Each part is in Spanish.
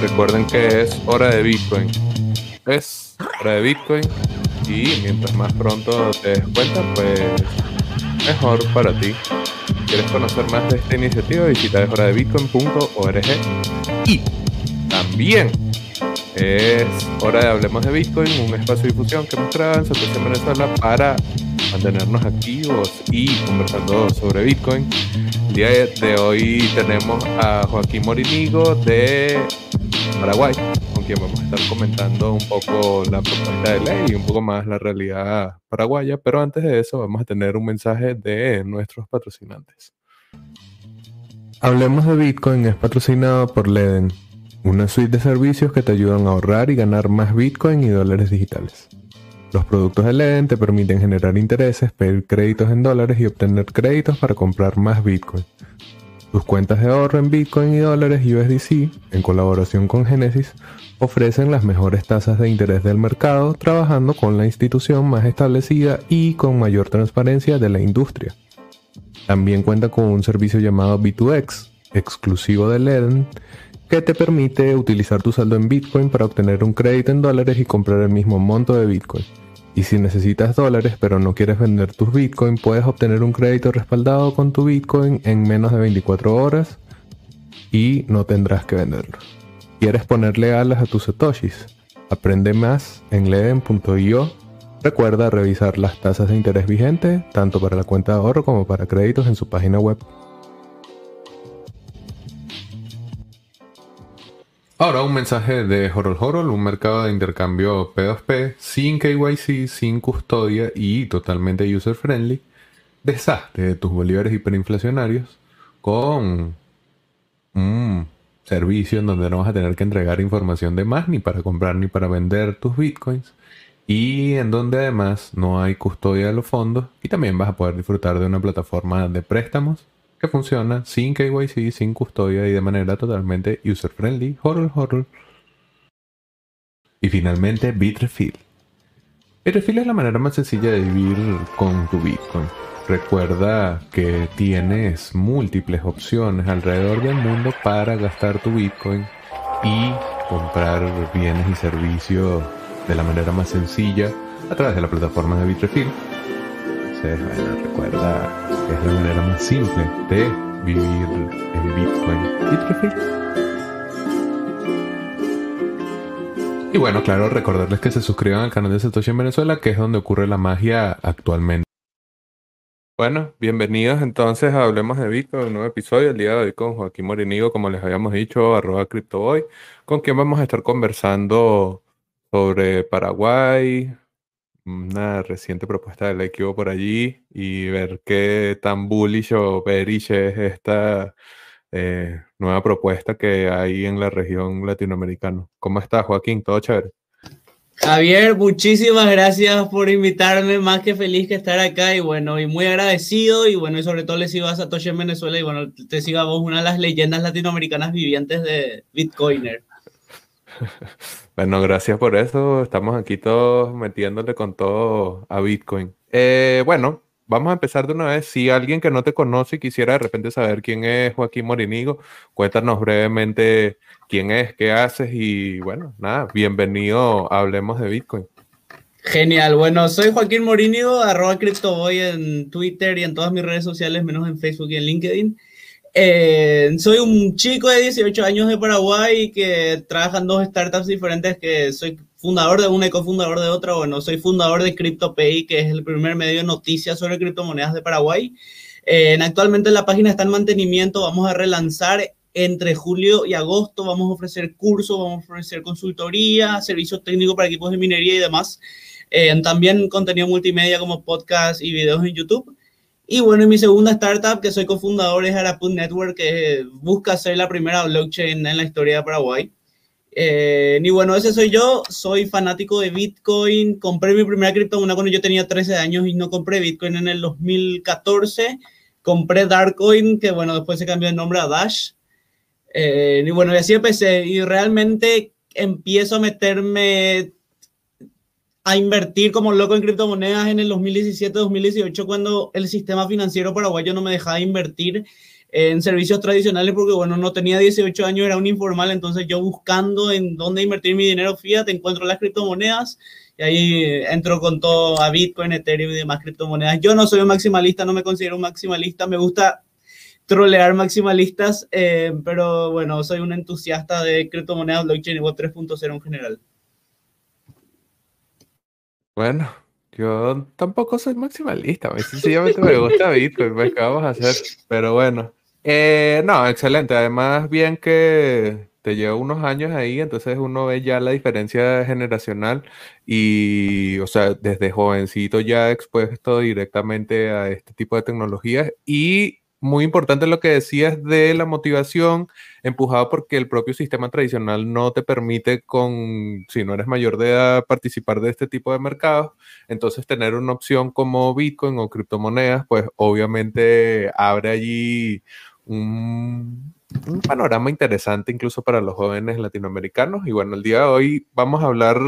recuerden que es hora de Bitcoin. Es hora de Bitcoin y mientras más pronto te des cuenta, pues mejor para ti. Quieres conocer más de esta iniciativa, visita bitcoin.org y también es hora de Hablemos de Bitcoin, un espacio de difusión que hemos creado en Situación Venezuela para mantenernos activos y conversando sobre Bitcoin. El día de hoy tenemos a Joaquín Morinigo de Paraguay, con quien vamos a estar comentando un poco la propuesta de ley y un poco más la realidad paraguaya, pero antes de eso vamos a tener un mensaje de nuestros patrocinantes. Hablemos de Bitcoin es patrocinado por Leden, una suite de servicios que te ayudan a ahorrar y ganar más Bitcoin y dólares digitales. Los productos de Leden te permiten generar intereses, pedir créditos en dólares y obtener créditos para comprar más Bitcoin. Tus cuentas de ahorro en Bitcoin y dólares USDC, en colaboración con Genesis, ofrecen las mejores tasas de interés del mercado, trabajando con la institución más establecida y con mayor transparencia de la industria. También cuenta con un servicio llamado B2X, exclusivo de Leden, que te permite utilizar tu saldo en Bitcoin para obtener un crédito en dólares y comprar el mismo monto de Bitcoin. Y si necesitas dólares pero no quieres vender tus Bitcoin, puedes obtener un crédito respaldado con tu Bitcoin en menos de 24 horas y no tendrás que venderlo. ¿Quieres ponerle alas a tus satoshis? Aprende más en leden.io. Recuerda revisar las tasas de interés vigentes, tanto para la cuenta de ahorro como para créditos en su página web. Ahora un mensaje de Horol Horol, un mercado de intercambio P2P sin KYC, sin custodia y totalmente user friendly. Deshazte de tus bolívares hiperinflacionarios con un servicio en donde no vas a tener que entregar información de más ni para comprar ni para vender tus bitcoins y en donde además no hay custodia de los fondos y también vas a poder disfrutar de una plataforma de préstamos que funciona sin KYC, sin custodia y de manera totalmente user-friendly. Horror, horror. Y finalmente, Bitrefill. Bitrefill es la manera más sencilla de vivir con tu Bitcoin. Recuerda que tienes múltiples opciones alrededor del mundo para gastar tu Bitcoin y comprar bienes y servicios de la manera más sencilla a través de la plataforma de Bitrefill recuerda que es la manera más simple de vivir en Bitcoin. Y bueno, claro, recordarles que se suscriban al canal de Satoshi en Venezuela, que es donde ocurre la magia actualmente. Bueno, bienvenidos entonces a Hablemos de Bitcoin, un nuevo episodio, el día de hoy con Joaquín Morinigo, como les habíamos dicho, arroba CryptoBoy, con quien vamos a estar conversando sobre Paraguay, una reciente propuesta de ley que hubo por allí y ver qué tan bullish o bearish es esta eh, nueva propuesta que hay en la región latinoamericana. ¿Cómo estás, Joaquín? ¿Todo chévere? Javier, muchísimas gracias por invitarme, más que feliz que estar acá y bueno, y muy agradecido y bueno, y sobre todo le sigo a Satoshi en Venezuela y bueno, te sigo a vos, una de las leyendas latinoamericanas vivientes de Bitcoiner. Bueno, gracias por eso. Estamos aquí todos metiéndole con todo a Bitcoin. Eh, bueno, vamos a empezar de una vez. Si alguien que no te conoce y quisiera de repente saber quién es Joaquín Morinigo, cuéntanos brevemente quién es, qué haces y bueno, nada, bienvenido Hablemos de Bitcoin. Genial, bueno, soy Joaquín Morinigo, arroba CryptoBoy en Twitter y en todas mis redes sociales, menos en Facebook y en LinkedIn. Eh, soy un chico de 18 años de Paraguay que trabaja en dos startups diferentes, que soy fundador de una y cofundador de otra. Bueno, soy fundador de CryptoPay, que es el primer medio de noticias sobre criptomonedas de Paraguay. Eh, actualmente la página está en mantenimiento, vamos a relanzar entre julio y agosto, vamos a ofrecer cursos, vamos a ofrecer consultoría, servicios técnicos para equipos de minería y demás. Eh, también contenido multimedia como podcast y videos en YouTube. Y bueno, mi segunda startup que soy cofundador es Araput Network, que busca ser la primera blockchain en la historia de Paraguay. Eh, y bueno, ese soy yo, soy fanático de Bitcoin, compré mi primera criptomoneda cuando yo tenía 13 años y no compré Bitcoin en el 2014, compré Darkcoin, que bueno, después se cambió el nombre a Dash. Eh, y bueno, y así empecé y realmente empiezo a meterme a invertir como loco en criptomonedas en el 2017-2018 cuando el sistema financiero paraguayo no me dejaba invertir en servicios tradicionales porque, bueno, no tenía 18 años, era un informal, entonces yo buscando en dónde invertir mi dinero fiat, encuentro las criptomonedas y ahí entro con todo a Bitcoin, Ethereum y demás criptomonedas. Yo no soy un maximalista, no me considero un maximalista, me gusta trolear maximalistas, eh, pero bueno, soy un entusiasta de criptomonedas, blockchain y Web 3.0 en general. Bueno, yo tampoco soy maximalista, sencillamente me gusta Bitcoin, pues, ¿qué vamos a hacer? Pero bueno, eh, no, excelente, además bien que te lleva unos años ahí, entonces uno ve ya la diferencia generacional y, o sea, desde jovencito ya expuesto directamente a este tipo de tecnologías y muy importante lo que decías de la motivación, empujado porque el propio sistema tradicional no te permite con, si no eres mayor de edad, participar de este tipo de mercados. Entonces tener una opción como Bitcoin o criptomonedas, pues obviamente abre allí un, un panorama interesante incluso para los jóvenes latinoamericanos. Y bueno, el día de hoy vamos a hablar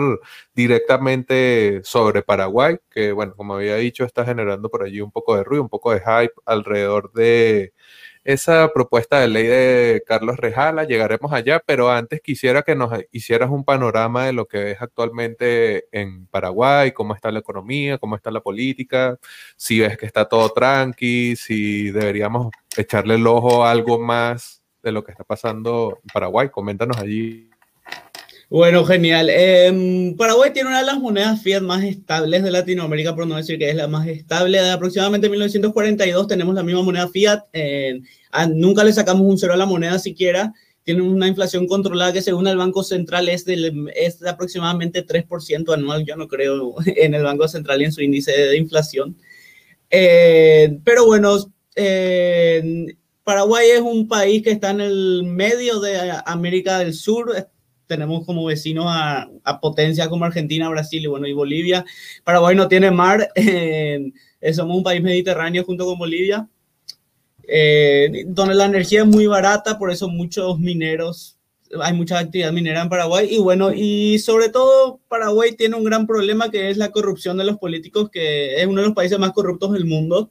directamente sobre Paraguay, que bueno, como había dicho, está generando por allí un poco de ruido, un poco de hype alrededor de esa propuesta de ley de Carlos Rejala. Llegaremos allá, pero antes quisiera que nos hicieras un panorama de lo que es actualmente en Paraguay, cómo está la economía, cómo está la política, si ves que está todo tranqui, si deberíamos echarle el ojo a algo más de lo que está pasando en Paraguay. Coméntanos allí. Bueno, genial. Em, Paraguay tiene una de las monedas fiat más estables de Latinoamérica, por no decir que es la más estable. De aproximadamente 1942 tenemos la misma moneda fiat. nunca le sacamos un cero a la moneda siquiera. Tiene una inflación controlada que según el Banco Central es, del, es de aproximadamente 3% anual. Yo no creo en el Banco Central y en su índice de inflación. Eh, pero bueno, eh, Paraguay es un país que está en el medio de América del Sur. Tenemos como vecinos a, potencias como Argentina, Brasil y, bueno, y Bolivia. Paraguay no tiene mar. somos un país mediterráneo junto con Bolivia, eh, donde la energía es muy barata, por eso muchos mineros, hay mucha actividad minera en Paraguay. Y bueno, y sobre todo Paraguay tiene un gran problema que es la corrupción de los políticos, que es uno de los países más corruptos del mundo.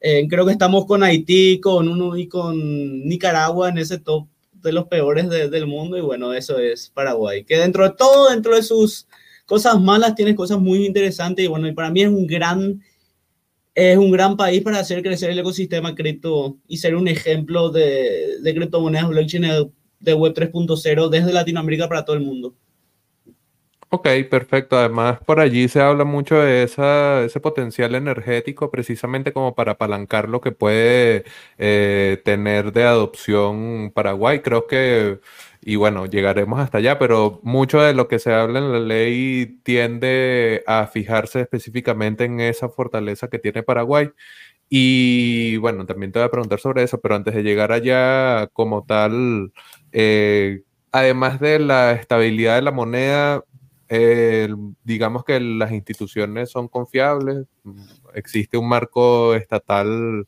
Eh, creo que estamos con Haití con uno, y con Nicaragua en ese top de los peores del mundo. Y bueno, eso es Paraguay. Que dentro de todo, dentro de sus cosas malas, tiene cosas muy interesantes. Y bueno, y para mí es un gran, es un gran país para hacer crecer el ecosistema cripto y ser un ejemplo de, de criptomonedas blockchain de Web 3.0 desde Latinoamérica para todo el mundo. Ok, perfecto. Además, por allí se habla mucho de ese potencial energético precisamente como para apalancar lo que puede eh, tener de adopción Paraguay. Creo que, y bueno, llegaremos hasta allá, pero mucho de lo que se habla en la ley tiende a fijarse específicamente en esa fortaleza que tiene Paraguay. Y bueno, también te voy a preguntar sobre eso, pero antes de llegar allá como tal, eh, además de la estabilidad de la moneda, digamos que las instituciones son confiables, existe un marco estatal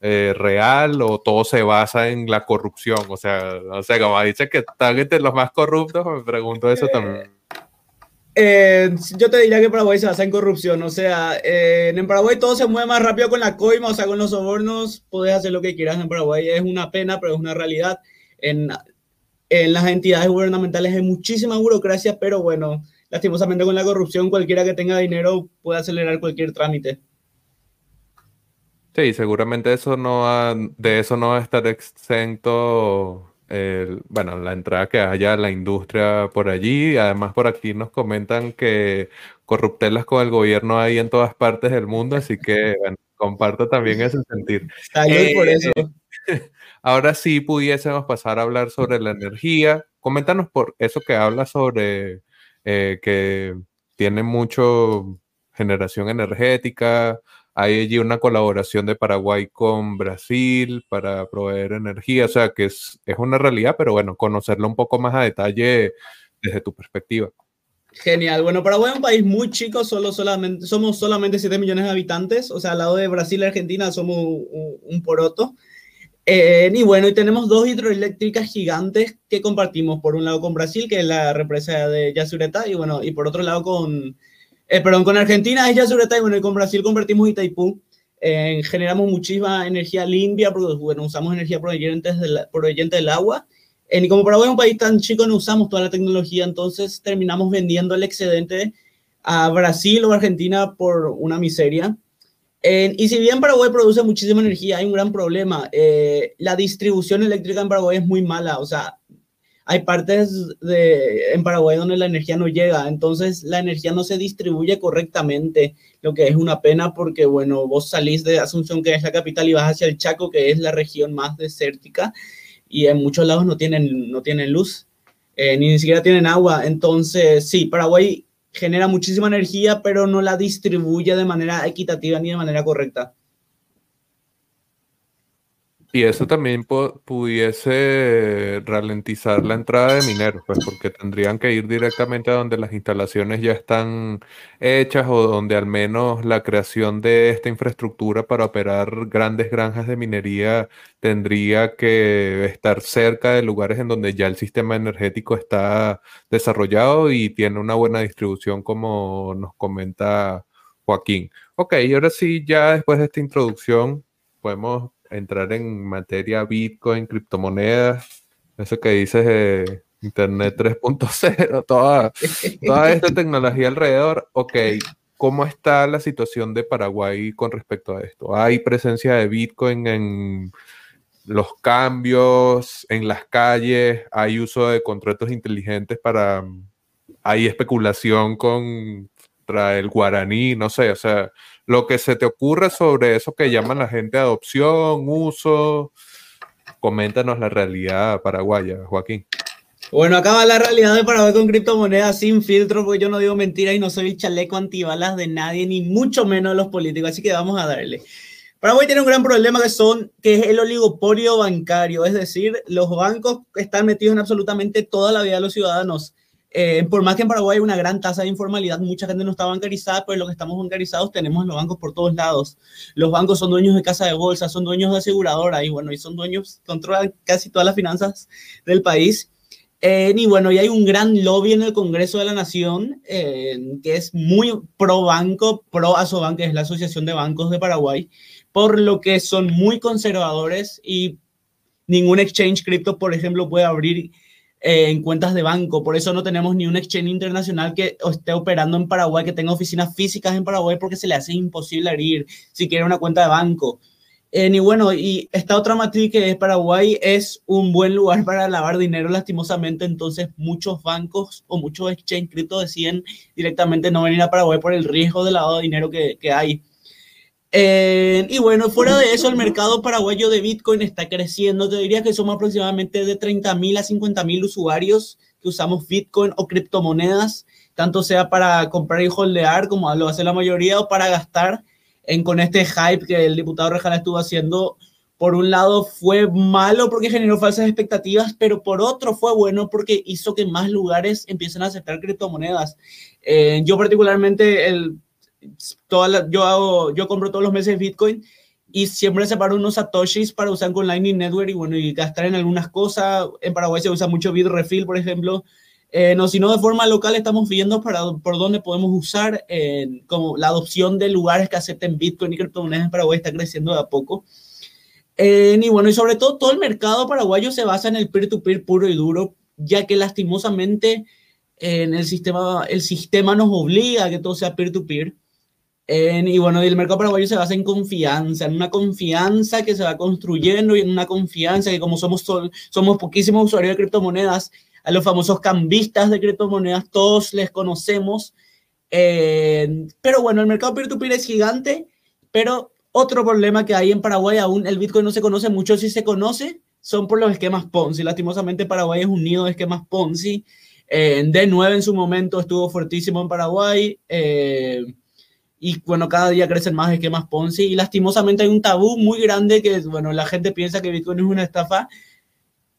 eh, real o todo se basa en la corrupción. O sea, o sea como dice que están entre los más corruptos, me pregunto eso también. Eh, yo te diría que Paraguay se basa en corrupción, o sea, en Paraguay todo se mueve más rápido con la coima, o sea, con los sobornos, puedes hacer lo que quieras en Paraguay, es una pena, pero es una realidad. En, en las entidades gubernamentales hay muchísima burocracia, pero bueno, lastimosamente con la corrupción cualquiera que tenga dinero puede acelerar cualquier trámite. Sí, seguramente eso no de eso no va a estar exento bueno, la entrada que haya la industria por allí. Además, por aquí nos comentan que corruptelas con el gobierno hay en todas partes del mundo, así que bueno, comparto también ese sentir. por eso. Ahora sí pudiésemos pasar a hablar sobre la energía. Coméntanos por eso que habla sobre eh, que tiene mucho generación energética. Hay allí una colaboración de Paraguay con Brasil para proveer energía, o sea que es, es una realidad, pero bueno, conocerlo un poco más a detalle desde tu perspectiva. Genial. Bueno, Paraguay es un país muy chico, solo, solamente, somos solamente 7 millones de habitantes, o sea, al lado de Brasil y Argentina somos un poroto. Eh, y bueno, y tenemos dos hidroeléctricas gigantes que compartimos, por un lado con Brasil, que es la represa de Yasureta, y bueno, y por otro lado con, eh, perdón, con Argentina es Yasureta, y bueno, y con Brasil compartimos Itaipú. Eh, generamos muchísima energía limpia porque bueno, usamos energía proveniente del, del agua. y como Paraguay es un país tan chico, no usamos toda la tecnología, entonces terminamos vendiendo el excedente a Brasil o Argentina por una miseria. Y si bien Paraguay produce muchísima energía, hay un gran problema. Eh, la distribución eléctrica en Paraguay es muy mala. O sea, hay partes de, en Paraguay donde la energía no llega, entonces la energía no se distribuye correctamente, lo que es una pena porque, bueno, vos salís de Asunción, que es la capital, y vas hacia el Chaco, que es la región más desértica, y en muchos lados no tienen, no tienen luz, eh, ni siquiera tienen agua. Entonces, sí, Paraguay genera muchísima energía, pero no la distribuye de manera equitativa ni de manera correcta. Y eso también pudiese ralentizar la entrada de mineros, pues porque tendrían que ir directamente a donde las instalaciones ya están hechas o donde al menos la creación de esta infraestructura para operar grandes granjas de minería tendría que estar cerca de lugares en donde ya el sistema energético está desarrollado y tiene una buena distribución, como nos comenta Joaquín. Ok, y ahora sí, ya después de esta introducción, podemos entrar en materia Bitcoin, criptomonedas, eso que dices de Internet 3.0, toda, toda esta tecnología alrededor. Ok, ¿cómo está la situación de Paraguay con respecto a esto? ¿Hay presencia de Bitcoin en los cambios, en las calles? ¿Hay uso de contratos inteligentes para... ¿Hay especulación el guaraní? No sé, o sea, lo que se te ocurre sobre eso que llaman la gente adopción, uso. Coméntanos la realidad paraguaya, Joaquín. Bueno, acá va la realidad de Paraguay con criptomonedas sin filtro, porque yo no digo mentiras y no soy el chaleco antibalas de nadie, ni mucho menos de los políticos, así que vamos a darle. Paraguay tiene un gran problema que son que es el oligopolio bancario, es decir, los bancos están metidos en absolutamente toda la vida de los ciudadanos. Eh, por más que en Paraguay hay una gran tasa de informalidad, mucha gente no está bancarizada, pero lo que estamos bancarizados tenemos los bancos por todos lados. Los bancos son dueños de casa de bolsa, son dueños de aseguradora y bueno, y son dueños, controlan casi todas las finanzas del país. Eh, y bueno, y hay un gran lobby en el Congreso de la Nación eh, que es muy pro banco, pro Asobank, que es la Asociación de Bancos de Paraguay, por lo que son muy conservadores y ningún exchange cripto, por ejemplo, puede abrir eh, en cuentas de banco. Por eso no tenemos ni un exchange internacional que esté operando en Paraguay, que tenga oficinas físicas en Paraguay, porque se le hace imposible abrir si quiere una cuenta de banco. Eh, y bueno, y esta otra matriz que es Paraguay es un buen lugar para lavar dinero, lastimosamente. Entonces, muchos bancos o muchos exchange cripto deciden directamente no venir a Paraguay por el riesgo de lavado de dinero que, que hay. Eh, y bueno, fuera de eso, el mercado paraguayo de Bitcoin está creciendo. Te diría que somos aproximadamente de 30 mil a 50 mil usuarios que usamos Bitcoin o criptomonedas, tanto sea para comprar y holdear, como lo hace la mayoría, o para gastar en, con este hype que el diputado Rejala estuvo haciendo. Por un lado fue malo porque generó falsas expectativas, pero por otro fue bueno porque hizo que más lugares empiecen a aceptar criptomonedas. Eh, yo particularmente el yo, hago, yo compro todos los meses Bitcoin y siempre separo unos satoshis para usar con Lightning Network y bueno, y gastar en algunas cosas. En Paraguay se usa mucho Bitrefill, por ejemplo. Eh, no, sino de forma local estamos viendo para, por dónde podemos usar eh, como la adopción de lugares que acepten Bitcoin y criptomonedas en Paraguay está creciendo de a poco. Eh, y bueno, y sobre todo todo el mercado paraguayo se basa en el peer-to-peer -peer puro y duro, ya que lastimosamente en el sistema, el sistema nos obliga a que todo sea peer-to-peer. peer to peer y bueno, el mercado paraguayo se basa en confianza, en una confianza que se va construyendo y en una confianza que como somos, somos poquísimos usuarios de criptomonedas, a los famosos cambistas de criptomonedas, todos les conocemos. Eh, pero bueno, el mercado peer-to-peer es gigante, pero otro problema que hay en Paraguay aún, el Bitcoin no se conoce mucho, si se conoce, son por los esquemas Ponzi. Lastimosamente Paraguay es un nido de esquemas Ponzi. Eh, D9 en su momento estuvo fuertísimo en Paraguay. Eh, y bueno, cada día crecen más esquemas Ponzi y lastimosamente hay un tabú muy grande que, bueno, la gente piensa que Bitcoin es una estafa,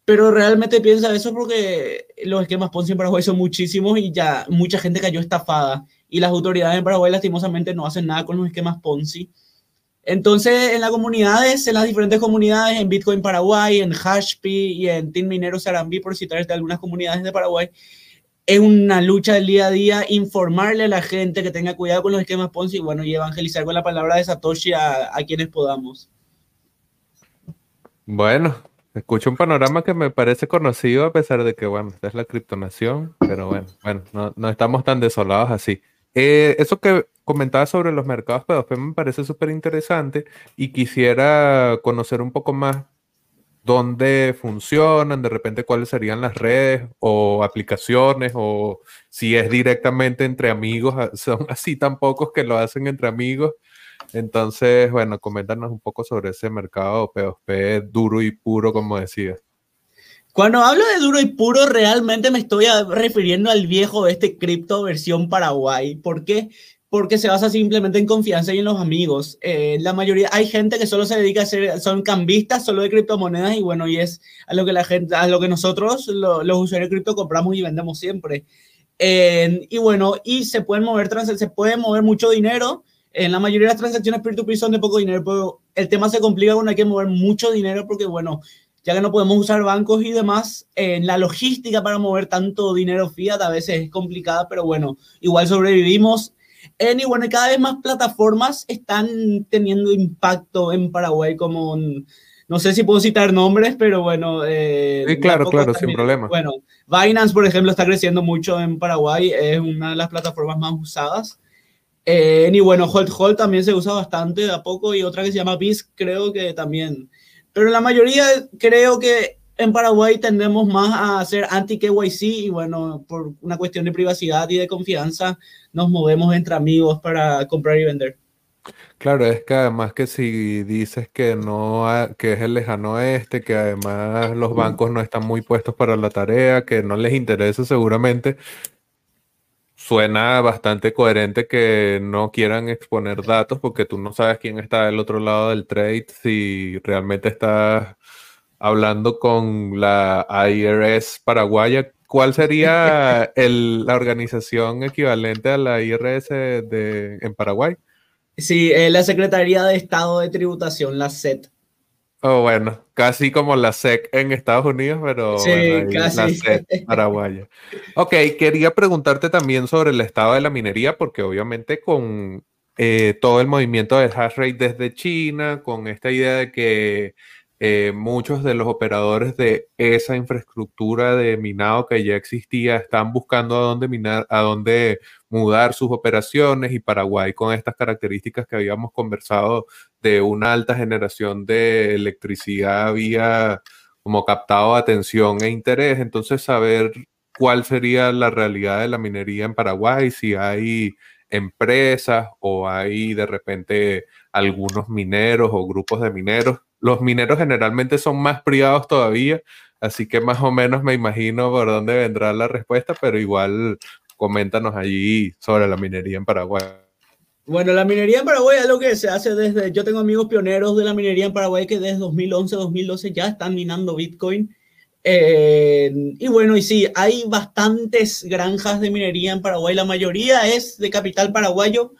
pero realmente piensa eso porque los esquemas Ponzi en Paraguay son muchísimos y ya mucha gente cayó estafada y las autoridades en Paraguay lastimosamente no hacen nada con los esquemas Ponzi. Entonces, en las comunidades, en las diferentes comunidades, en Bitcoin Paraguay, en Hashpi y en Team Minero Sarambi, por citarte algunas comunidades de Paraguay, es una lucha del día a día informarle a la gente que tenga cuidado con los esquemas Ponzi y bueno, y evangelizar con la palabra de Satoshi a, quienes podamos. Bueno, escucho un panorama que me parece conocido a pesar de que, bueno, esta es la criptonación, pero bueno, bueno, no, estamos tan desolados así. Eh, eso que comentaba sobre los mercados P2P me parece súper interesante y quisiera conocer un poco más dónde funcionan, de repente cuáles serían las redes o aplicaciones o si es directamente entre amigos, son así tan pocos que lo hacen entre amigos. Entonces, bueno, coméntanos un poco sobre ese mercado P2P duro y puro, como decías. Cuando hablo de duro y puro, realmente me estoy refiriendo al viejo este cripto versión Paraguay. ¿Por qué? Porque se basa simplemente en confianza y en los amigos. Eh, la mayoría, hay gente que solo se dedica a ser, son cambistas solo de criptomonedas y bueno, y es a lo que la gente, a lo que nosotros, los usuarios de cripto, compramos y vendemos siempre. y bueno, y se pueden mover, se puede mover mucho dinero. En la mayoría de las transacciones peer-to-peer son de poco dinero, pero el tema se complica cuando hay que mover mucho dinero porque, bueno, ya que no podemos usar bancos y demás, en la logística para mover tanto dinero fiat a veces es complicada, pero bueno, igual sobrevivimos. En, y bueno, cada vez más plataformas están teniendo impacto en Paraguay, como, no sé si puedo citar nombres, pero bueno. Eh, sí, claro, claro, sin problema. Bueno, Binance, por ejemplo, está creciendo mucho en Paraguay, es una de las plataformas más usadas. Eh, y bueno, Hold Hold también se usa bastante de a poco y otra que se llama BIS, creo que también pero la mayoría creo que en Paraguay tendemos más a hacer anti-KYC y bueno, por una cuestión de privacidad y de confianza, nos movemos entre amigos para comprar y vender. Claro, es que además que si dices que no, que es el lejano oeste, que además los bancos no están muy puestos para la tarea, que no les interesa seguramente, suena bastante coherente que no quieran exponer datos porque tú no sabes quién está del otro lado del trade, si realmente estás hablando con la IRS paraguaya. ¿Cuál sería la organización equivalente a la IRS de, en Paraguay? Sí, eh, la Secretaría de Estado de Tributación, la SET. Oh, bueno, casi como la SEC en Estados Unidos, pero la SEC paraguaya. Ok, quería preguntarte también sobre el estado de la minería, porque obviamente con eh, todo el movimiento del hash rate desde China, con esta idea de que eh, muchos de los operadores de esa infraestructura de minado que ya existía están buscando a dónde minar, a dónde mudar sus operaciones y Paraguay con estas características que habíamos conversado de una alta generación de electricidad había como captado atención e interés. Entonces, saber cuál sería la realidad de la minería en Paraguay, si hay empresas o hay de repente algunos mineros o grupos de mineros. Los mineros generalmente son más privados todavía, así que más o menos me imagino por dónde vendrá la respuesta, pero igual coméntanos allí sobre la minería en Paraguay. Bueno, la minería en Paraguay es lo que se hace desde, yo tengo amigos pioneros de la minería en Paraguay que desde 2011, 2012 ya están minando Bitcoin. Eh, y bueno, y sí, hay bastantes granjas de minería en Paraguay, la mayoría es de capital paraguayo,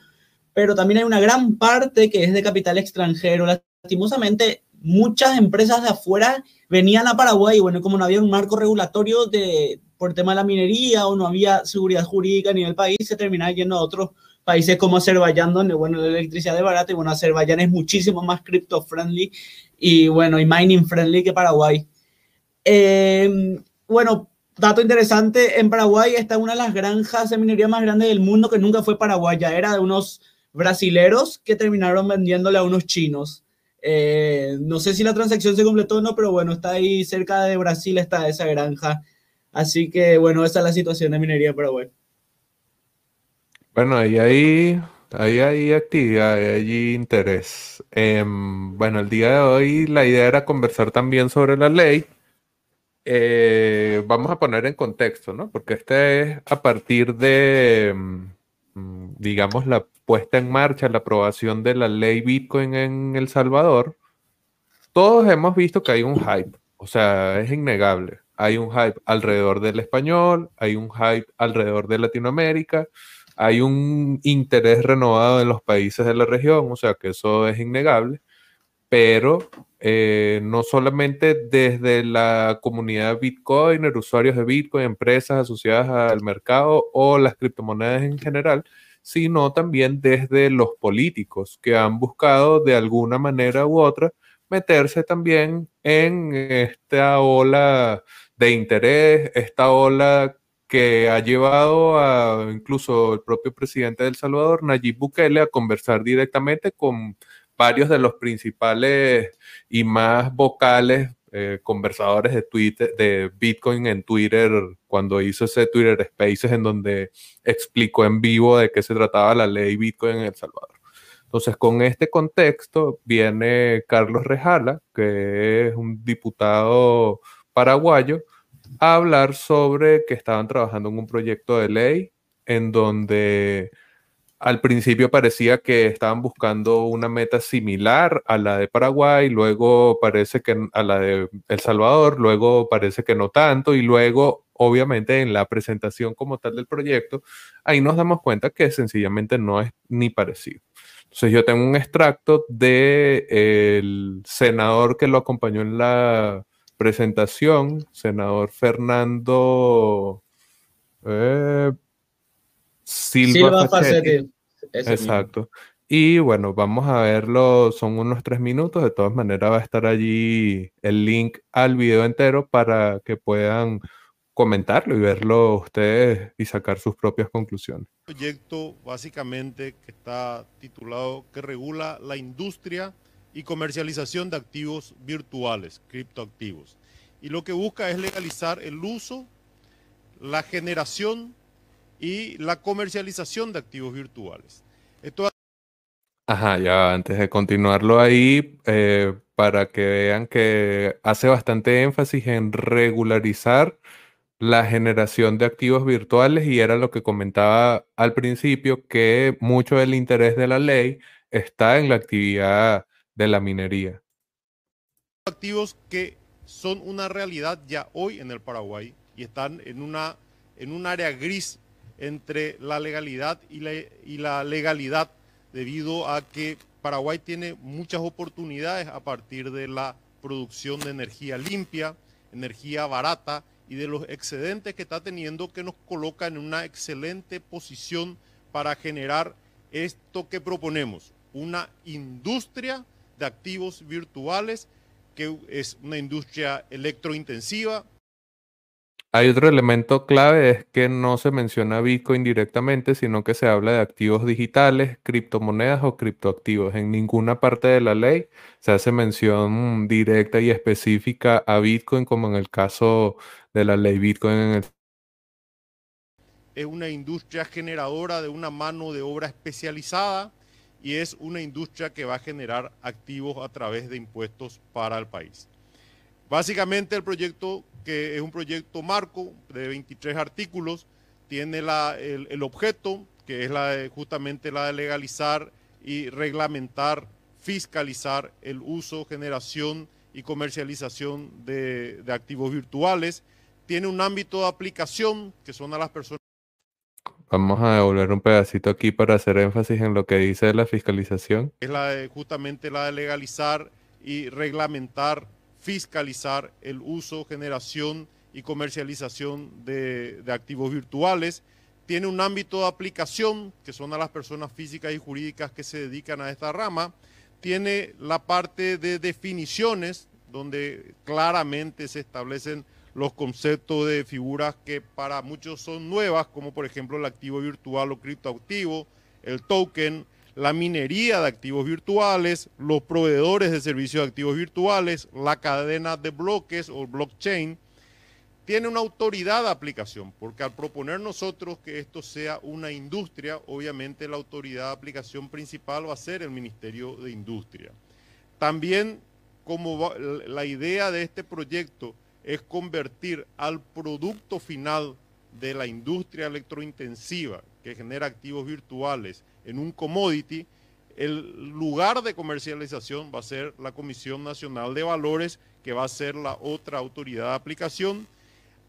pero también hay una gran parte que es de capital extranjero. Lastimosamente, muchas empresas de afuera venían a Paraguay bueno, como no había un marco regulatorio de, por tema de la minería o no había seguridad jurídica a nivel país, se terminaba yendo a otros países como Azerbaiyán, donde, bueno, la electricidad es barata y, bueno, Azerbaiyán es muchísimo más crypto-friendly y, bueno, y mining-friendly que Paraguay. Eh, bueno, dato interesante, en Paraguay está una de las granjas de minería más grandes del mundo que nunca fue paraguaya, era de unos brasileros que terminaron vendiéndole a unos chinos. Eh, no sé si la transacción se completó o no, pero bueno, está ahí cerca de Brasil, está esa granja Así que bueno, esa es la situación de minería Paraguay. Bueno, ahí hay, ahí hay actividad, hay interés. Em, bueno, el día de hoy la idea era conversar también sobre la ley. Eh, vamos a poner en contexto, ¿no? Porque este es a partir de, mm, digamos, la puesta en marcha, la aprobación de la ley Bitcoin en El Salvador. Todos hemos visto que hay un hype, o sea, es innegable hay un hype alrededor del español, hay un hype alrededor de Latinoamérica, hay un interés renovado en los países de la región, o sea que eso es innegable, pero eh, no solamente desde la comunidad Bitcoiner, usuarios de Bitcoin, empresas asociadas al mercado o las criptomonedas en general, sino también desde los políticos que han buscado de alguna manera u otra meterse también en esta ola de interés, esta ola que ha llevado a incluso el propio presidente de El Salvador, Nayib Bukele, a conversar directamente con varios de los principales y más vocales eh, conversadores de Twitter, de Bitcoin en Twitter, cuando hizo ese Twitter Spaces en donde explicó en vivo de qué se trataba la ley Bitcoin en El Salvador. Entonces, con este contexto viene Carlos Rejala, que es un diputado paraguayo, a hablar sobre que estaban trabajando en un proyecto de ley en donde al principio parecía que estaban buscando una meta similar a la de Paraguay, luego parece que a la de El Salvador, luego parece que no tanto, y luego, obviamente, en la presentación como tal del proyecto, ahí nos damos cuenta que sencillamente no es ni parecido. Entonces yo tengo un extracto del el senador que lo acompañó en la presentación, senador Fernando eh, Silva, Silva Exacto. Y bueno, vamos a verlo, son unos tres minutos, de todas maneras va a estar allí el link al video entero para que puedan comentarlo y verlo ustedes y sacar sus propias conclusiones. proyecto básicamente que está titulado que regula la industria y comercialización de activos virtuales, criptoactivos. Y lo que busca es legalizar el uso, la generación y la comercialización de activos virtuales. Esto... Ajá, ya antes de continuarlo ahí, eh, para que vean que hace bastante énfasis en regularizar la generación de activos virtuales y era lo que comentaba al principio, que mucho del interés de la ley está en la actividad de la minería. Activos que son una realidad ya hoy en el Paraguay y están en, una, en un área gris entre la legalidad y la, legalidad debido a que Paraguay tiene muchas oportunidades a partir de la producción de energía limpia, energía barata y de los excedentes que está teniendo que nos coloca en una excelente posición para generar esto que proponemos, una industria de activos virtuales, que es una industria electrointensiva. Hay otro elemento clave, es que no se menciona Bitcoin directamente, sino que se habla de activos digitales, criptomonedas o criptoactivos. En ninguna parte de la ley se hace mención directa y específica a Bitcoin, como en el caso de la ley Bitcoin en el es una industria generadora de una mano de obra especializada y es una industria que va a generar activos a través de impuestos para el país. Básicamente el proyecto, que es un proyecto marco de 23 artículos, tiene el, objeto, que es la justamente la de legalizar y reglamentar, fiscalizar el uso, generación y comercialización de, de activos virtuales. Tiene un ámbito de aplicación, que son a las personas Vamos a devolver un pedacito aquí para hacer énfasis en lo que dice la fiscalización. Es la de, justamente la de legalizar y reglamentar, fiscalizar el uso, generación y comercialización de, activos virtuales. Tiene un ámbito de aplicación, que son a las personas físicas y jurídicas que se dedican a esta rama. Tiene la parte de definiciones, donde claramente se establecen los conceptos de figuras que para muchos son nuevas, como por ejemplo el activo virtual o criptoactivo, el token, la minería de activos virtuales, los proveedores de servicios de activos virtuales, la cadena de bloques o blockchain, tiene una autoridad de aplicación, porque al proponer nosotros que esto sea una industria, obviamente la autoridad de aplicación principal va a ser el Ministerio de Industria. También como la idea de este proyecto es convertir al producto final de la industria electrointensiva que genera activos virtuales en un commodity, el lugar de comercialización va a ser la Comisión Nacional de Valores, que va a ser la otra autoridad de aplicación.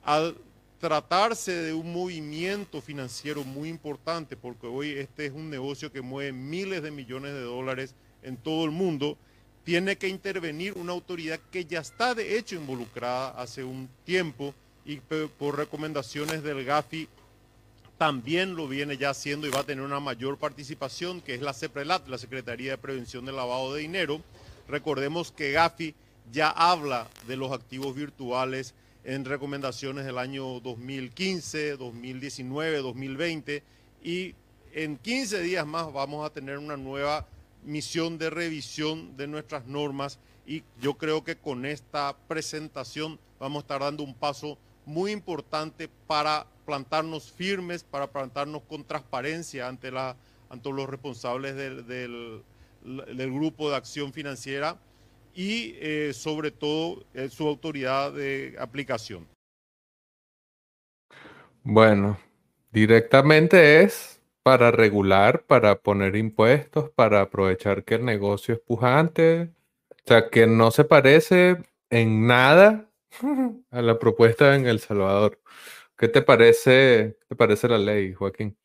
Al tratarse de un movimiento financiero muy importante, porque hoy este es un negocio que mueve miles de millones de dólares en todo el mundo, tiene que intervenir una autoridad que ya está de hecho involucrada hace un tiempo y por recomendaciones del GAFI también lo viene ya haciendo y va a tener una mayor participación, que es la CEPRELAT, la Secretaría de Prevención del Lavado de Dinero. Recordemos que GAFI ya habla de los activos virtuales en recomendaciones del año 2015, 2019, 2020 y en 15 días más vamos a tener una nueva misión de revisión de nuestras normas y yo creo que con esta presentación vamos a estar dando un paso muy importante para plantarnos firmes, para plantarnos con transparencia ante, los responsables del, del, grupo de acción financiera y eh, sobre todo eh, su autoridad de aplicación. Bueno, directamente es para regular, para poner impuestos, para aprovechar que el negocio es pujante, o sea, que no se parece en nada a la propuesta en El Salvador. ¿Qué te parece, te parece la ley, Joaquín?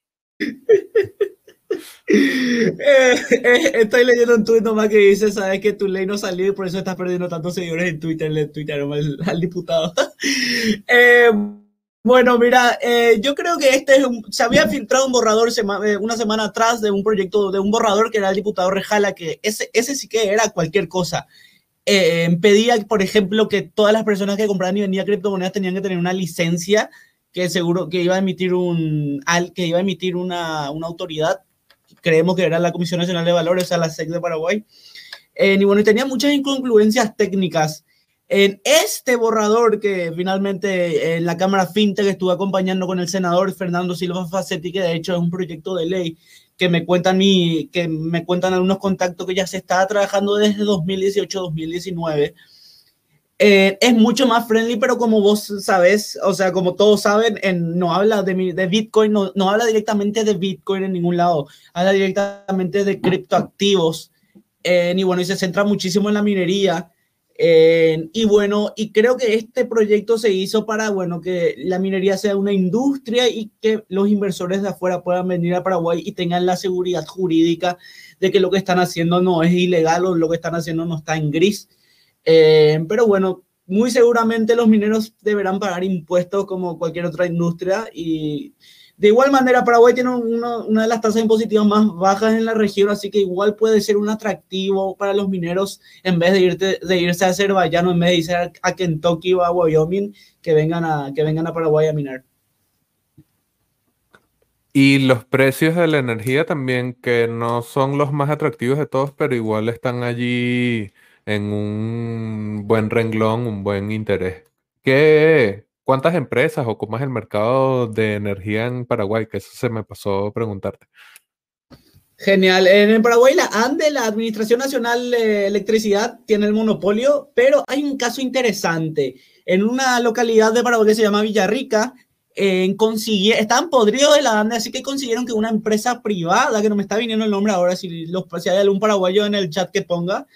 Eh, eh, estoy leyendo un tuit nomás que dice, sabes que tu ley no salió y por eso estás perdiendo tantos seguidores en Twitter, le tuitearon al, al diputado. Eh, bueno, mira, yo creo que este es un, se había filtrado un borrador una semana atrás de un proyecto, de un borrador que era el diputado Rejala, que ese, ese sí que era cualquier cosa. Pedía, por ejemplo, que todas las personas que compraban y vendían criptomonedas tenían que tener una licencia que seguro que iba a emitir un que iba a emitir una, una autoridad creemos que era la Comisión Nacional de Valores, o sea, la SEC de Paraguay. Eh, y bueno, tenía muchas incongruencias técnicas. En este borrador que finalmente en la Cámara FinTech estuve acompañando con el senador Fernando Silva Facetti, que de hecho es un proyecto de ley que me cuentan, mi, que me cuentan algunos contactos que ya se estaba trabajando desde 2018-2019 eh, es mucho más friendly, pero como vos sabes, o sea, como todos saben, no habla de, de Bitcoin, no, no, habla directamente de Bitcoin en ningún lado, habla directamente de criptoactivos. Eh, y bueno, y se centra muchísimo en la minería. Eh, y bueno, y creo que este proyecto se hizo para, bueno, que la minería sea una industria y que los inversores de afuera puedan venir a Paraguay y tengan la seguridad jurídica de que lo que están haciendo no es ilegal o lo que están haciendo no está en gris. Eh, pero bueno, muy seguramente los mineros deberán pagar impuestos como cualquier otra industria y de igual manera Paraguay tiene una, de las tasas impositivas más bajas en la región, así que igual puede ser un atractivo para los mineros en vez de, irse a Azerbaiyán o en vez de irse a, Kentucky o a Wyoming, que vengan a, que vengan a Paraguay a minar. Y los precios de la energía también, que no son los más atractivos de todos, pero igual están allí en un buen renglón, un buen interés. ¿Qué, ¿Cuántas empresas o cómo es el mercado de energía en Paraguay? Que eso se me pasó preguntarte. Genial. En Paraguay, la ANDE, la Administración Nacional de Electricidad, tiene el monopolio, pero hay un caso interesante. En una localidad de Paraguay que se llama Villarrica, eh, estaban podridos de la ANDE, así que consiguieron que una empresa privada, que no me está viniendo el nombre ahora, si, los, si hay algún paraguayo en el chat que ponga,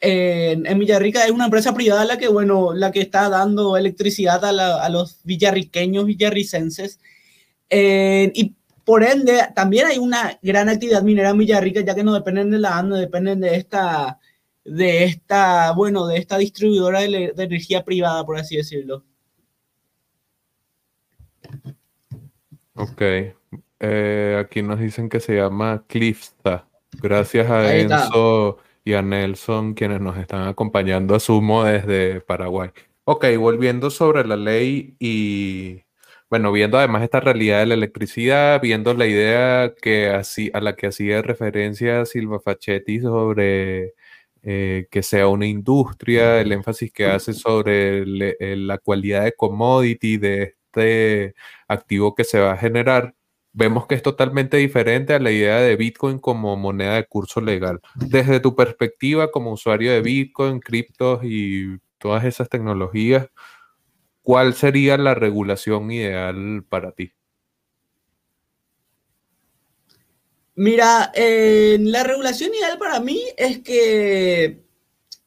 en Villarrica es una empresa privada la que, bueno, la que está dando electricidad a, los villarriqueños, villarricenses. y por ende, también hay una gran actividad minera en Villarrica, ya que no dependen de la ANDE, dependen de esta, de esta, bueno, de esta distribuidora de, energía privada, por así decirlo. Ok. Eh, aquí nos dicen que se llama Clifta. Gracias a Enzo y a Nelson, quienes nos están acompañando, asumo, desde Paraguay. Ok, volviendo sobre la ley y, bueno, viendo además esta realidad de la electricidad, viendo la idea que así, a la que hacía referencia Silva Fachetti sobre eh, que sea una industria, el énfasis que hace sobre la cualidad de commodity de este activo que se va a generar vemos que es totalmente diferente a la idea de Bitcoin como moneda de curso legal. Desde tu perspectiva como usuario de Bitcoin, criptos y todas esas tecnologías, ¿cuál sería la regulación ideal para ti? Mira, la regulación ideal para mí es que,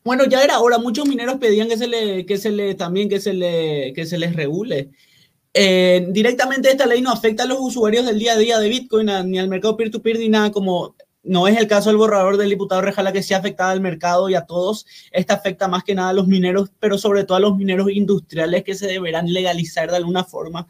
bueno, ya era hora, muchos mineros pedían que se le, que se le, también que se le, que se les regule. Eh, directamente esta ley no afecta a los usuarios del día a día de Bitcoin, ni al mercado peer-to-peer, ni nada como no es el caso del borrador del diputado Rejala que sí afectaba al mercado y a todos. Esta afecta más que nada a los mineros, pero sobre todo a los mineros industriales que se deberán legalizar de alguna forma.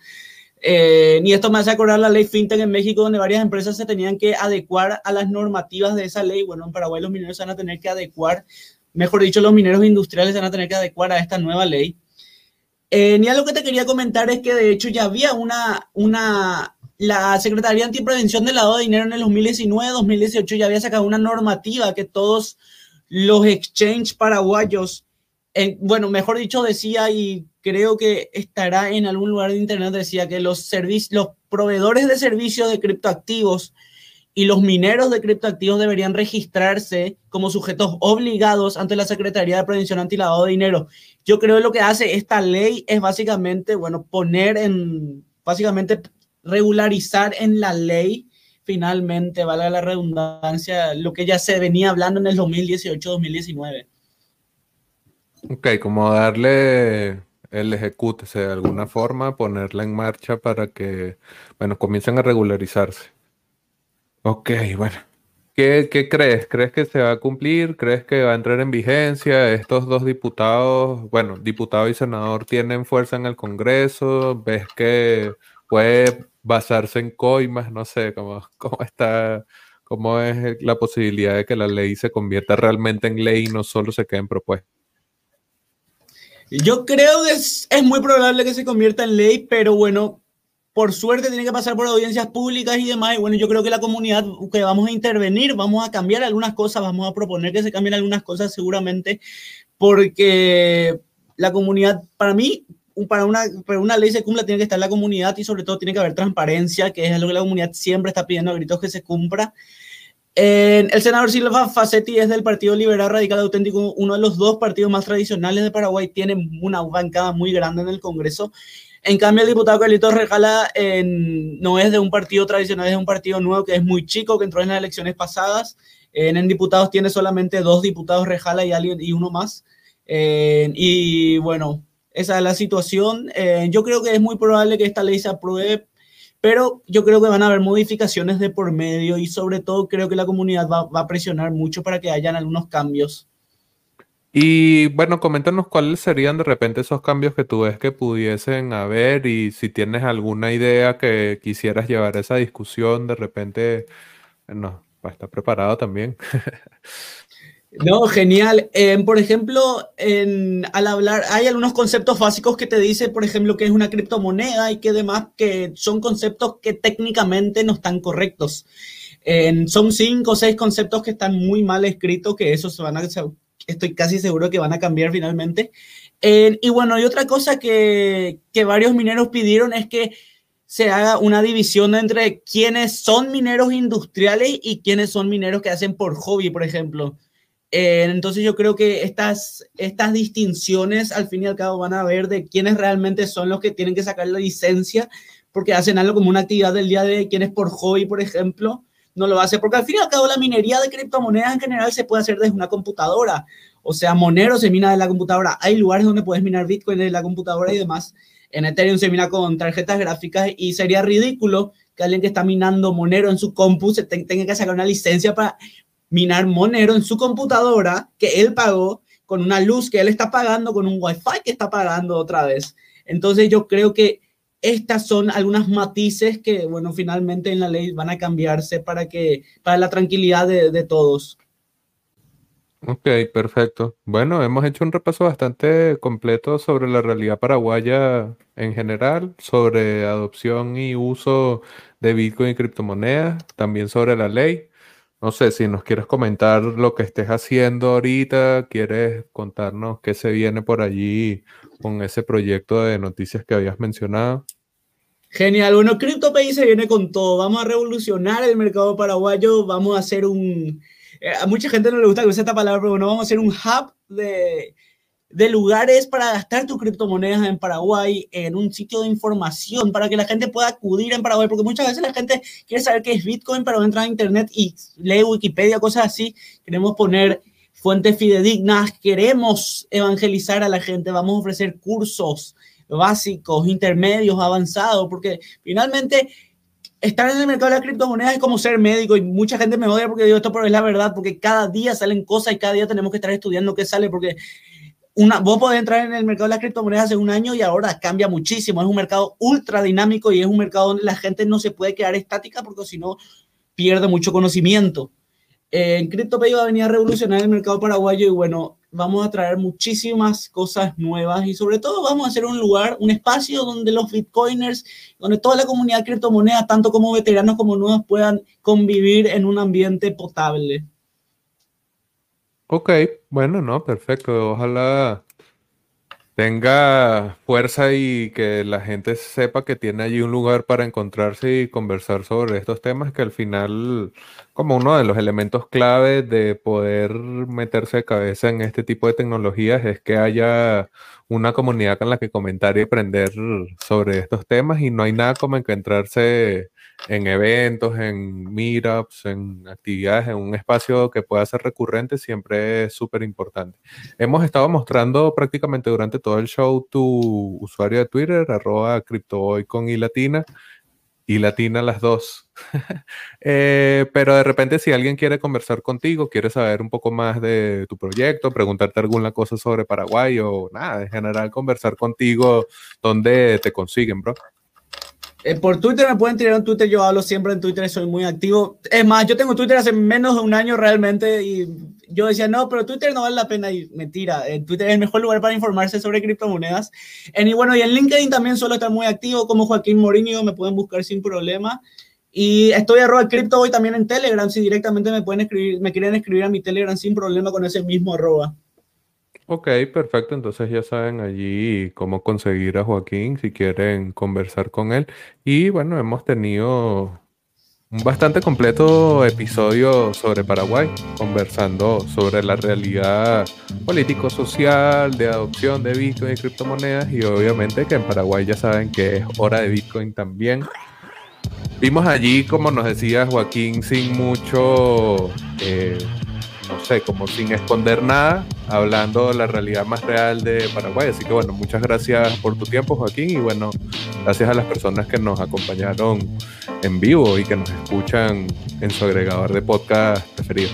Eh, y esto me hace acordar la ley FinTech en México, donde varias empresas se tenían que adecuar a las normativas de esa ley. Bueno, en Paraguay los mineros van a tener que adecuar, mejor dicho, los mineros industriales van a tener que adecuar a esta nueva ley. Eh, y algo que te quería comentar es que de hecho ya había una, una la Secretaría Antiprevención del Lavado de Dinero en el 2019-2018 ya había sacado una normativa que todos los exchange paraguayos, bueno, mejor dicho, decía, y creo que estará en algún lugar de internet, decía que los, los proveedores de servicios de criptoactivos y los mineros de criptoactivos deberían registrarse como sujetos obligados ante la Secretaría de Prevención Antilavado de Dinero. Yo creo que lo que hace esta ley es básicamente, bueno, poner en, básicamente regularizar en la ley, finalmente, valga la redundancia, lo que ya se venía hablando en el 2018-2019. Ok, como darle el ejecute de alguna forma, ponerla en marcha para que, bueno, comiencen a regularizarse. Ok, bueno. ¿Qué, ¿Qué, crees? ¿Crees que se va a cumplir? ¿Crees que va a entrar en vigencia? Estos dos diputados, bueno, diputado y senador tienen fuerza en el Congreso. ¿Ves que puede basarse en coimas, no sé, cómo, cómo está, cómo es la posibilidad de que la ley se convierta realmente en ley y no solo se quede en propuesta. Yo creo que es, es, muy probable que se convierta en ley, pero bueno, por suerte tiene que pasar por audiencias públicas y demás. Y bueno, yo creo que la comunidad que vamos a intervenir, vamos a cambiar algunas cosas, vamos a proponer que se cambien algunas cosas seguramente, porque la comunidad, para mí, para una, para una ley se cumpla tiene que estar la comunidad y sobre todo tiene que haber transparencia, que es lo que la comunidad siempre está pidiendo a gritos que se cumpla. el senador Silva Facetti es del Partido Liberal Radical Auténtico, uno de los dos partidos más tradicionales de Paraguay, tiene una bancada muy grande en el Congreso. En cambio, el diputado Carlitos Regala no es de un partido tradicional, es de un partido nuevo que es muy chico, que entró en las elecciones pasadas. en diputados tiene solamente dos diputados Regala y, alguien, y uno más. y bueno, esa es la situación. Eh, yo creo que es muy probable que esta ley se apruebe, pero yo creo que van a haber modificaciones de por medio y sobre todo creo que la comunidad va, a presionar mucho para que hayan algunos cambios. Y bueno, coméntanos cuáles serían de repente esos cambios que tú ves que pudiesen haber y si tienes alguna idea que quisieras llevar a esa discusión, de repente, no, va a estar preparado también. No, genial. Em, por ejemplo, al hablar, hay algunos conceptos básicos que te dice, por ejemplo, que es una criptomoneda y que demás, que son conceptos que técnicamente no están correctos. son cinco o seis conceptos que están muy mal escritos, que esos se van a, estoy casi seguro que van a cambiar finalmente. y bueno, y otra cosa que, que varios mineros pidieron es que se haga una división entre quienes son mineros industriales y quienes son mineros que hacen por hobby, por ejemplo. Eh, entonces yo creo que estas, estas distinciones al fin y al cabo van a ver de quiénes realmente son los que tienen que sacar la licencia porque hacen algo como una actividad del día de quienes por hobby, por ejemplo, no lo hace. Porque al fin y al cabo la minería de criptomonedas en general se puede hacer desde una computadora. O sea, Monero se mina de la computadora. Hay lugares donde puedes minar Bitcoin de la computadora y demás. En Ethereum se mina con tarjetas gráficas y sería ridículo que alguien que está minando Monero en su compu se tenga que sacar una licencia para minar Monero en su computadora que él pagó con una luz que él está pagando, con un wifi que está pagando otra vez. Entonces yo creo que estas son algunas matices que, bueno, finalmente en la ley van a cambiarse para que, para la tranquilidad de, de todos. Ok, perfecto. Bueno, hemos hecho un repaso bastante completo sobre la realidad paraguaya en general, sobre adopción y uso de Bitcoin y criptomonedas, también sobre la ley. No sé si nos quieres comentar lo que estés haciendo ahorita, quieres contarnos qué se viene por allí con ese proyecto de noticias que habías mencionado. Genial, bueno, CryptoPay se viene con todo. Vamos a revolucionar el mercado paraguayo, vamos a hacer un... Eh, a mucha gente no le gusta que use esta palabra, pero bueno, vamos a hacer un hub de, de lugares para gastar tus criptomonedas en Paraguay, en un sitio de información para que la gente pueda acudir en Paraguay, porque muchas veces la gente quiere saber qué es Bitcoin, pero entra a Internet y lee Wikipedia, cosas así. Queremos poner fuentes fidedignas, queremos evangelizar a la gente, vamos a ofrecer cursos básicos, intermedios, avanzados, porque finalmente estar en el mercado de las criptomonedas es como ser médico y mucha gente me odia porque digo esto, pero es la verdad, porque cada día salen cosas y cada día tenemos que estar estudiando qué sale, porque vos podés entrar en el mercado de las criptomonedas hace un año y ahora cambia muchísimo. Es un mercado ultra dinámico y es un mercado donde la gente no se puede quedar estática porque si no pierde mucho conocimiento. Eh, en CryptoPay va a venir a revolucionar el mercado paraguayo y bueno, vamos a traer muchísimas cosas nuevas y sobre todo vamos a hacer un lugar, un espacio donde los bitcoiners, donde toda la comunidad de criptomonedas, tanto como veteranos como nuevos, puedan convivir en un ambiente potable. Ok, bueno, no, perfecto. Ojalá tenga fuerza y que la gente sepa que tiene allí un lugar para encontrarse y conversar sobre estos temas que al final, como uno de los elementos clave de poder meterse de cabeza en este tipo de tecnologías es que haya una comunidad con la que comentar y aprender sobre estos temas y no hay nada como encontrarse en eventos, en meetups, en actividades, en un espacio que pueda ser recurrente, siempre es súper importante. Hemos estado mostrando prácticamente durante todo el show tu usuario de Twitter, arroba con y latina las dos. Eh, pero de repente si alguien quiere conversar contigo, quiere saber un poco más de tu proyecto, preguntarte alguna cosa sobre Paraguay o nada, en general conversar contigo, ¿dónde te consiguen, bro? Eh, por Twitter me pueden tirar un Twitter, yo hablo siempre en Twitter, soy muy activo. Es más, yo tengo Twitter hace menos de un año realmente y yo decía, no, pero Twitter no vale la pena y mentira, eh, Twitter es el mejor lugar para informarse sobre criptomonedas. y bueno, y en LinkedIn también suelo estar muy activo como Joaquín Mourinho, me pueden buscar sin problema. Y estoy arroba cripto hoy también en Telegram, si directamente me pueden escribir, me quieren escribir a mi Telegram sin problema con ese mismo arroba. Ok, perfecto. Entonces ya saben allí cómo conseguir a Joaquín si quieren conversar con él. Y bueno, hemos tenido un bastante completo episodio sobre Paraguay, conversando sobre la realidad político-social de adopción de Bitcoin y criptomonedas. Y obviamente que en Paraguay ya saben que es hora de Bitcoin también. Vimos allí, como nos decía Joaquín, sin mucho... Eh, no sé, como sin esconder nada, hablando de la realidad más real de Paraguay. Así que bueno, muchas gracias por tu tiempo, Joaquín, y bueno, gracias a las personas que nos acompañaron en vivo y que nos escuchan en su agregador de podcast preferido.